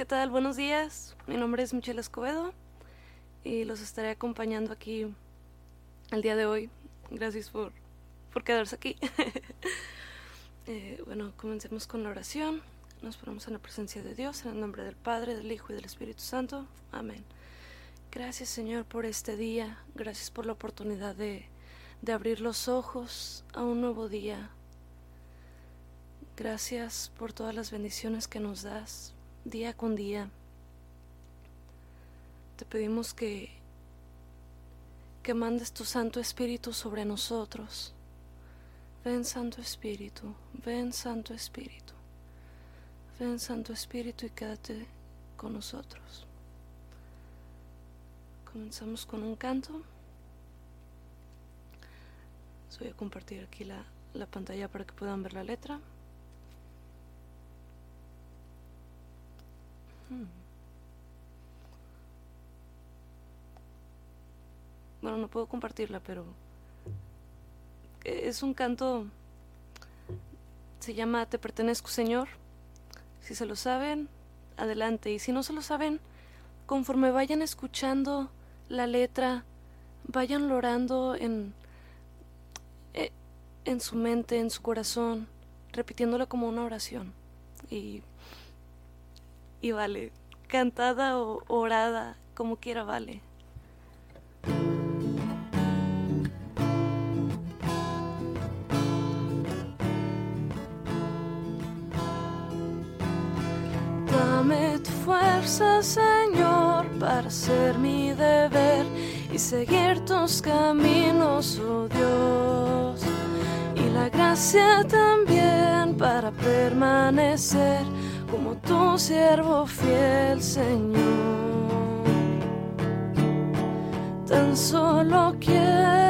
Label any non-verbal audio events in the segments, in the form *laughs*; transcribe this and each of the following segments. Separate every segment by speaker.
Speaker 1: ¿qué tal? Buenos días. Mi nombre es Michelle Escobedo y los estaré acompañando aquí el día de hoy. Gracias por, por quedarse aquí. *laughs* Eh, bueno, comencemos con la oración. Nos ponemos en la presencia de Dios, en el nombre del Padre, del Hijo y del Espíritu Santo. Amén. Gracias Señor por este día. Gracias por la oportunidad de, de abrir los ojos a un nuevo día. Gracias por todas las bendiciones que nos das día con día. Te pedimos que, que mandes tu Santo Espíritu sobre nosotros. Ven Santo Espíritu, ven Santo Espíritu. Ven Santo Espíritu y quédate con nosotros. Comenzamos con un canto. voy a compartir aquí la pantalla para que puedan ver la letra. Bueno, no puedo compartirla, pero es un canto, se llama Te pertenezco Señor. Si se lo saben, adelante. Y si no se lo saben, conforme vayan escuchando la letra, vayan lorando en, eh, en su mente, en su corazón, repitiéndola como una oración. Y, y vale, cantada o orada, como quiera, vale. Señor, para hacer mi deber y seguir tus caminos, oh Dios. Y la gracia también para permanecer como tu siervo fiel, Señor. Tan solo quiero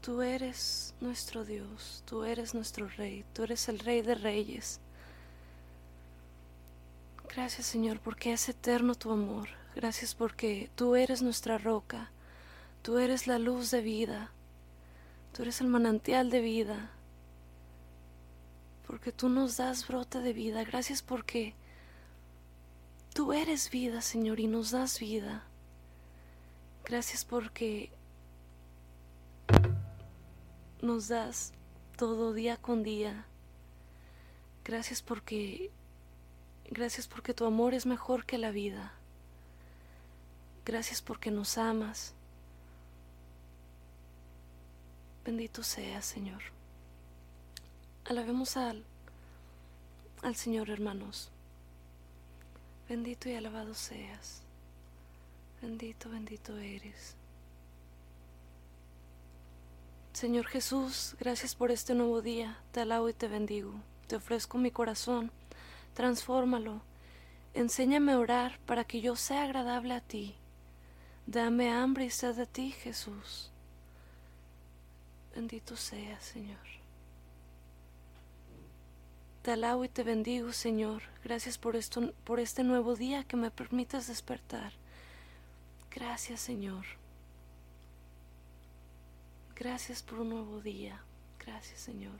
Speaker 1: Tú eres nuestro Dios, tú eres nuestro Rey, tú eres el Rey de Reyes. Gracias Señor porque es eterno tu amor. Gracias porque tú eres nuestra roca, tú eres la luz de vida, tú eres el manantial de vida. Porque tú nos das brote de vida. Gracias porque tú eres vida, Señor, y nos das vida. Gracias porque nos das todo día con día. Gracias porque gracias porque tu amor es mejor que la vida. Gracias porque nos amas. Bendito sea, Señor. Alabemos al, al Señor, hermanos. Bendito y alabado seas. Bendito, bendito eres. Señor Jesús, gracias por este nuevo día. Te alabo y te bendigo. Te ofrezco mi corazón. Transfórmalo. Enséñame a orar para que yo sea agradable a ti. Dame hambre y sed de ti, Jesús. Bendito seas, Señor. Te alabo y te bendigo, Señor. Gracias por, esto, por este nuevo día que me permites despertar. Gracias, Señor. Gracias por un nuevo día. Gracias, Señor.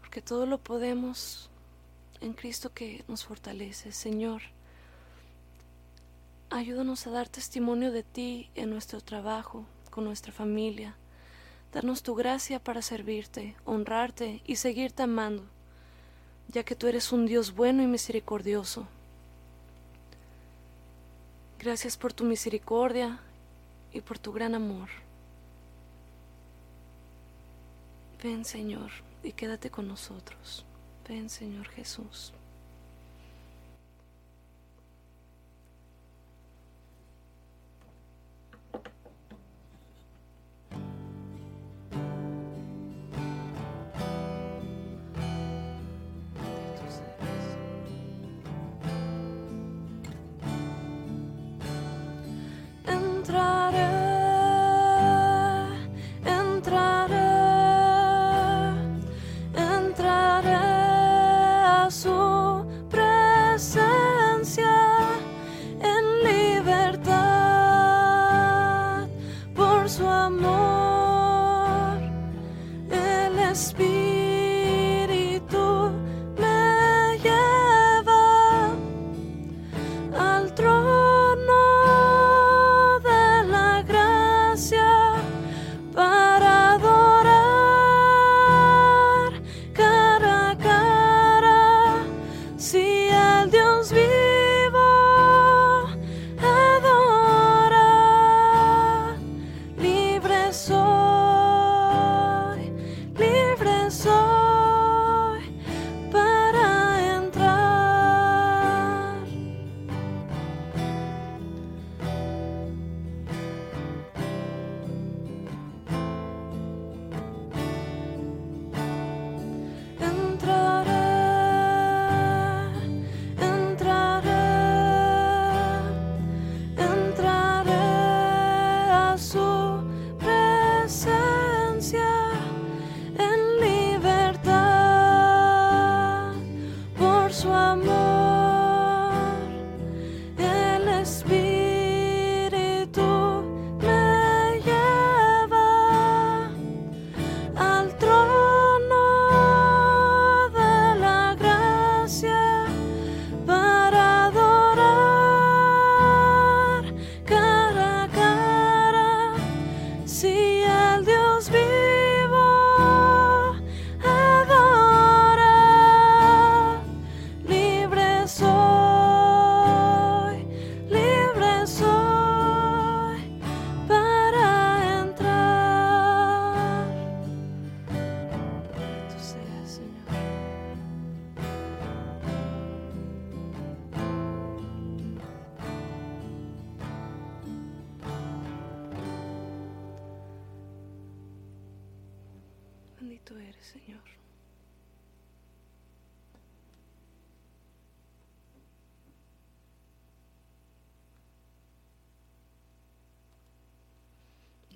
Speaker 1: Porque todo lo podemos en Cristo que nos fortalece, Señor. Ayúdanos a dar testimonio de ti en nuestro trabajo, con nuestra familia. Danos tu gracia para servirte, honrarte y seguirte amando, ya que tú eres un Dios bueno y misericordioso. Gracias por tu misericordia y por tu gran amor. Ven Señor y quédate con nosotros. Ven Señor Jesús.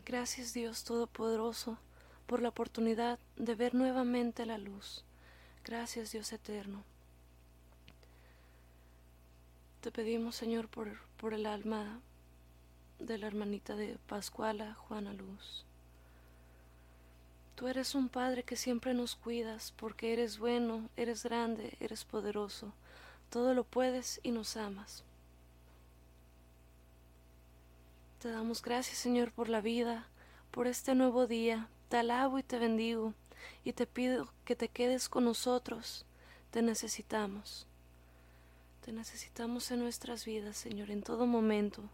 Speaker 1: Gracias Dios Todopoderoso por la oportunidad de ver nuevamente la luz. Gracias Dios Eterno. Te pedimos Señor por, por el alma de la hermanita de Pascuala, Juana Luz. Tú eres un Padre que siempre nos cuidas porque eres bueno, eres grande, eres poderoso. Todo lo puedes y nos amas. Te damos gracias, Señor, por la vida, por este nuevo día. Te alabo y te bendigo y te pido que te quedes con nosotros. Te necesitamos. Te necesitamos en nuestras vidas, Señor, en todo momento.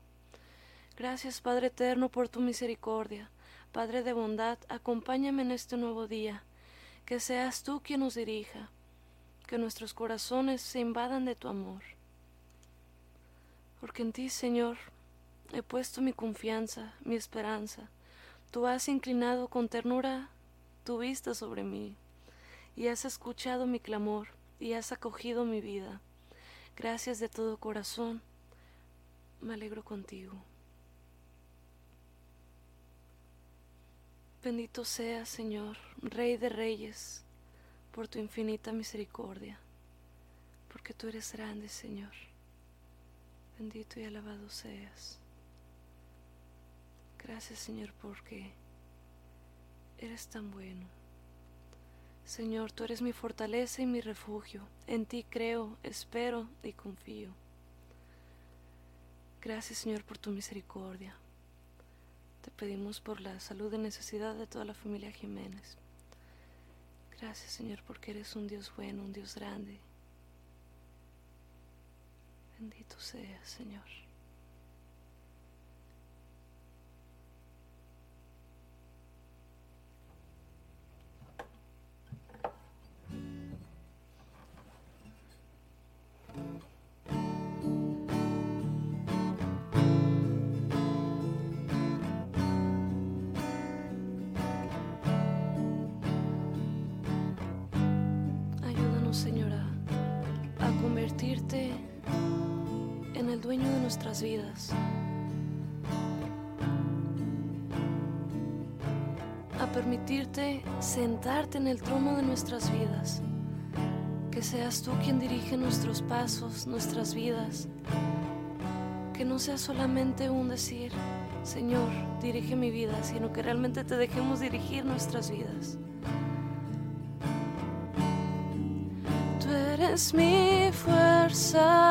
Speaker 1: Gracias, Padre eterno, por tu misericordia. Padre de bondad, acompáñame en este nuevo día. Que seas tú quien nos dirija. Que nuestros corazones se invadan de tu amor. Porque en ti, Señor, he puesto mi confianza, mi esperanza. Tú has inclinado con ternura tu vista sobre mí y has escuchado mi clamor y has acogido mi vida. Gracias de todo corazón. Me alegro contigo. Bendito seas, Señor, Rey de Reyes, por tu infinita misericordia, porque tú eres grande, Señor. Bendito y alabado seas. Gracias, Señor, porque eres tan bueno. Señor, tú eres mi fortaleza y mi refugio. En ti creo, espero y confío. Gracias, Señor, por tu misericordia. Te pedimos por la salud y necesidad de toda la familia Jiménez. Gracias Señor porque eres un Dios bueno, un Dios grande. Bendito seas Señor. Nuestras vidas. A permitirte sentarte en el trono de nuestras vidas. Que seas tú quien dirige nuestros pasos, nuestras vidas. Que no sea solamente un decir, Señor, dirige mi vida, sino que realmente te dejemos dirigir nuestras vidas. eres mi fuerza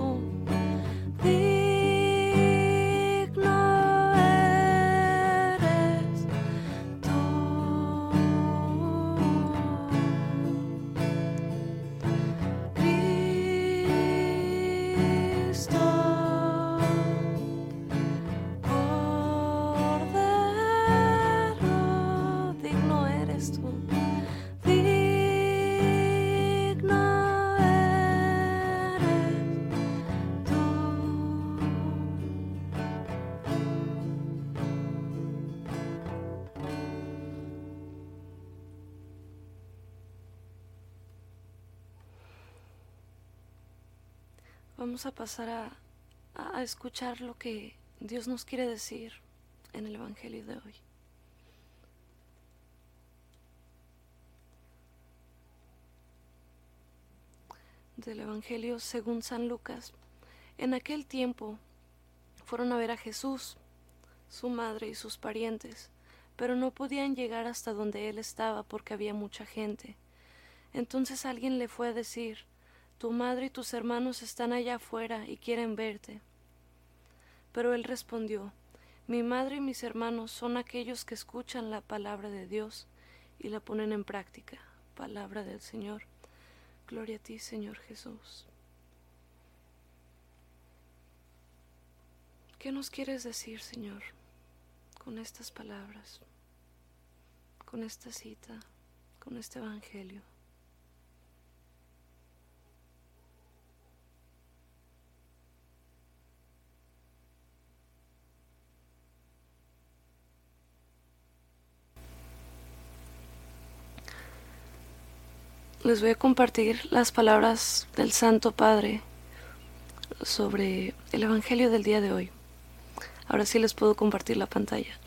Speaker 1: Oh. Vamos a pasar a, a escuchar lo que Dios nos quiere decir en el Evangelio de hoy. Del Evangelio según San Lucas. En aquel tiempo fueron a ver a Jesús, su madre y sus parientes, pero no podían llegar hasta donde él estaba porque había mucha gente. Entonces alguien le fue a decir, Tu madre y tus hermanos están allá afuera y quieren verte. Pero él respondió, Mi madre y mis hermanos son aquellos que escuchan la palabra de Dios y la ponen en práctica. Palabra del Señor. Gloria a ti, Señor Jesús. ¿Qué nos quieres decir, Señor, con estas palabras, con esta cita, con este Evangelio? Les voy a compartir las palabras del Santo Padre sobre el Evangelio del día de hoy. Ahora sí les puedo compartir la pantalla.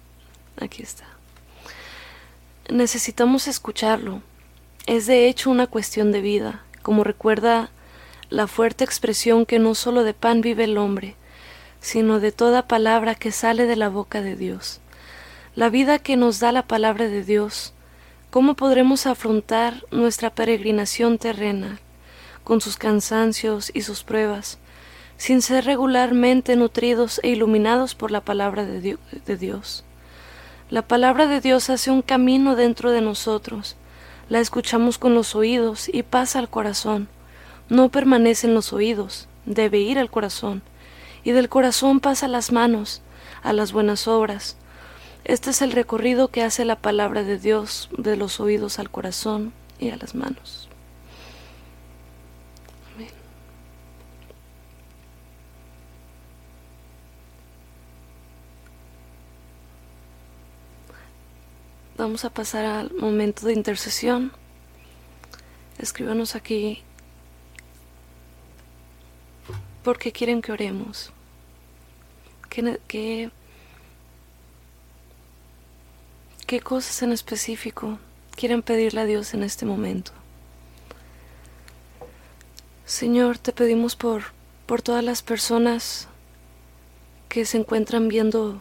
Speaker 1: *laughs* Aquí está. Necesitamos escucharlo. Es de hecho una cuestión de vida, como recuerda la fuerte expresión que no solo de pan vive el hombre, sino de toda palabra que sale de la boca de Dios. La vida que nos da la palabra de Dios ¿Cómo podremos afrontar nuestra peregrinación terrena, con sus cansancios y sus pruebas, sin ser regularmente nutridos e iluminados por la palabra de, Dios? La palabra de Dios hace un camino dentro de nosotros, la escuchamos con los oídos y pasa al corazón. No permanece en los oídos, debe ir al corazón, y del corazón pasa a las manos, a las buenas obras, este es el recorrido que hace la palabra de Dios de los oídos al corazón y a las manos. Amén. Vamos a pasar al momento de intercesión. Escríbanos aquí por qué quieren que oremos. ¿Qué, qué ¿Qué cosas en específico quieren pedirle a Dios en este momento? Señor, te pedimos por, por todas las personas que se encuentran viendo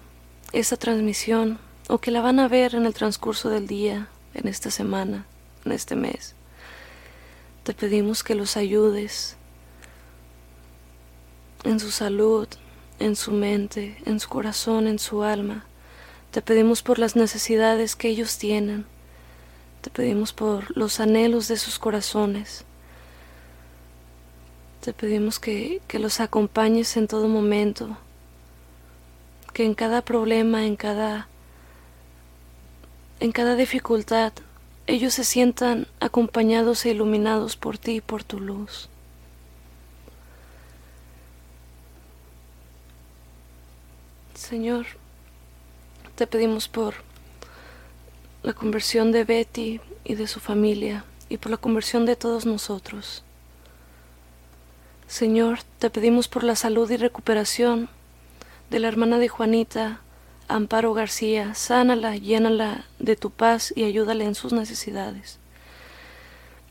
Speaker 1: esta transmisión o que la van a ver en el transcurso del día, en esta semana, en este mes. Te pedimos que los ayudes en su salud, en su mente, en su corazón, en su alma te pedimos por las necesidades que ellos tienen. Te pedimos por los anhelos de sus corazones. Te pedimos que, que los acompañes en todo momento. Que en cada problema, en cada, en cada dificultad, ellos se sientan acompañados e iluminados por ti y por tu luz. Señor, te pedimos por la conversión de Betty y de su familia y por la conversión de todos nosotros. Señor, te pedimos por la salud y recuperación de la hermana de Juanita, Amparo García, sánala, llénala de tu paz y ayúdale en sus necesidades.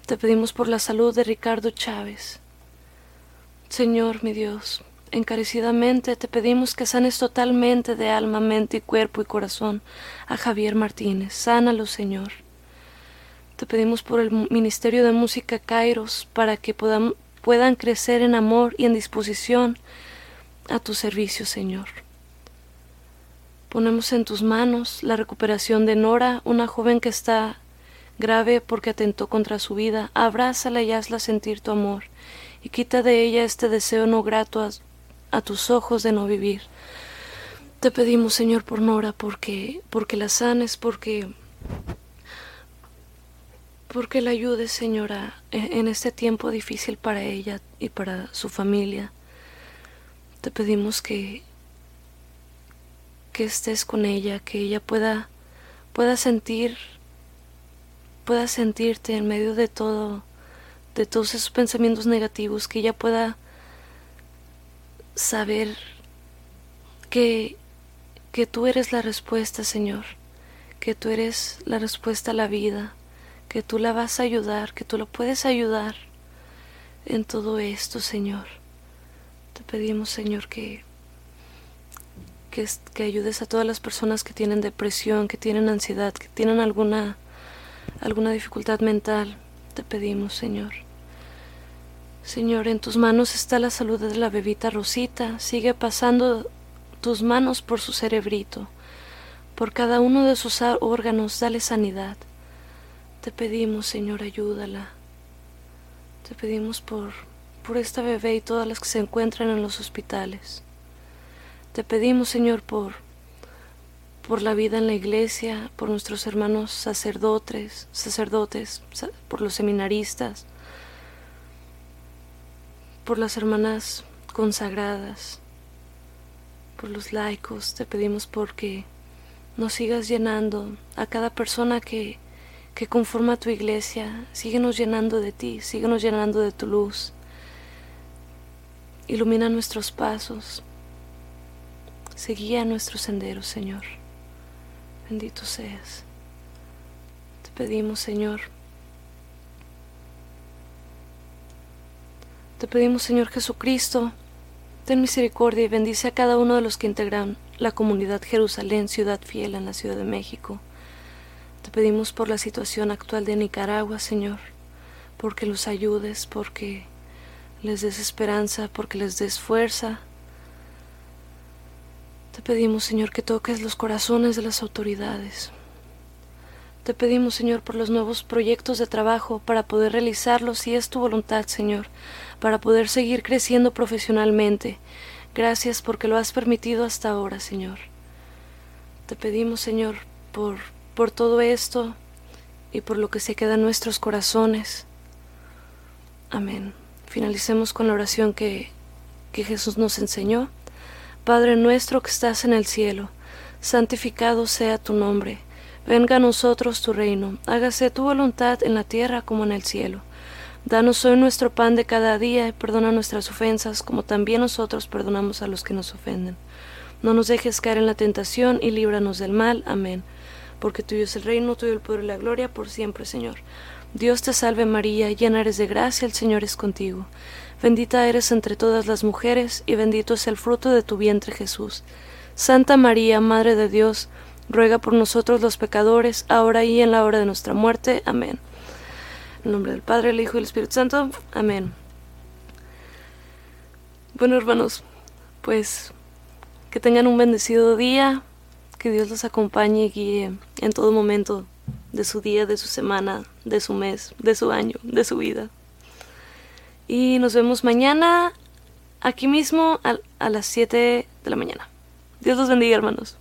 Speaker 1: Te pedimos por la salud de Ricardo Chávez. Señor, mi Dios, encarecidamente te pedimos que sanes totalmente de alma, mente y cuerpo y corazón a Javier Martínez. Sánalo, Señor. Te pedimos por el Ministerio de Música Kairos para que puedan, puedan crecer en amor y en disposición a tu servicio, Señor. Ponemos en tus manos la recuperación de Nora, una joven que está grave porque atentó contra su vida. Abrázala y hazla sentir tu amor y quita de ella este deseo no grato a, tus ojos de no vivir. Te pedimos, Señor, por Nora, porque, porque la sanes, porque, porque la ayudes, Señora, en este tiempo difícil para ella y para su familia. Te pedimos que, que estés con ella, que ella pueda, pueda sentir, pueda sentirte en medio de todo, de todos esos pensamientos negativos, que ella pueda saber que, que tú eres la respuesta, Señor, que tú eres la respuesta a la vida, que tú la vas a ayudar, que tú lo puedes ayudar en todo esto, Señor. Te pedimos, Señor, que, que, que, ayudes a todas las personas que tienen depresión, que tienen ansiedad, que tienen alguna, alguna dificultad mental. Te pedimos, Señor. Señor, en tus manos está la salud de la bebita Rosita. Sigue pasando tus manos por su cerebrito. Por cada uno de sus órganos, dale sanidad. Te pedimos, Señor, ayúdala. Te pedimos por, por esta bebé y todas las que se encuentran en los hospitales. Te pedimos, Señor, por, por la vida en la iglesia, por nuestros hermanos sacerdotes, sacerdotes, por los seminaristas, por las hermanas consagradas, por los laicos, te pedimos porque nos sigas llenando a cada persona que, que conforma tu iglesia, síguenos llenando de ti, síguenos llenando de tu luz. Ilumina nuestros pasos, seguía nuestros senderos, Señor. Bendito seas. Te pedimos, Señor, Te pedimos, Señor Jesucristo, ten misericordia y bendice a cada uno de los que integran la comunidad Jerusalén, ciudad fiel en la Ciudad de México. Te pedimos por la situación actual de Nicaragua, Señor, porque los ayudes, porque les des esperanza, porque les des fuerza. Te pedimos, Señor, que toques los corazones de las autoridades. Te pedimos, Señor, por los nuevos proyectos de trabajo para poder realizarlos si es tu voluntad, Señor, para poder seguir creciendo profesionalmente. Gracias porque lo has permitido hasta ahora, Señor. Te pedimos, Señor, por, por todo esto y por lo que se queda en nuestros corazones. Amén. Finalicemos con la oración que, que Jesús nos enseñó. Padre nuestro que estás en el cielo, santificado sea tu nombre Venga a nosotros tu reino, hágase tu voluntad en la tierra como en el cielo. Danos hoy nuestro pan de cada día y perdona nuestras ofensas como también nosotros perdonamos a los que nos ofenden. No nos dejes caer en la tentación y líbranos del mal. Amén. Porque tuyo es el reino, tuyo el poder y la gloria por siempre, Señor. Dios te salve María, llena eres de gracia, el Señor es contigo. Bendita eres entre todas las mujeres y bendito es el fruto de tu vientre Jesús. Santa María, Madre de Dios, ruega por nosotros los pecadores, ahora y en la hora de nuestra muerte. Amén. En nombre del Padre, el Hijo y el Espíritu Santo. Amén. Bueno, hermanos, pues que tengan un bendecido día, que Dios los acompañe y guíe en todo momento de su día, de su semana, de su mes, de su año, de su vida. Y nos vemos mañana aquí mismo a, a las 7 de la mañana. Dios los bendiga, hermanos.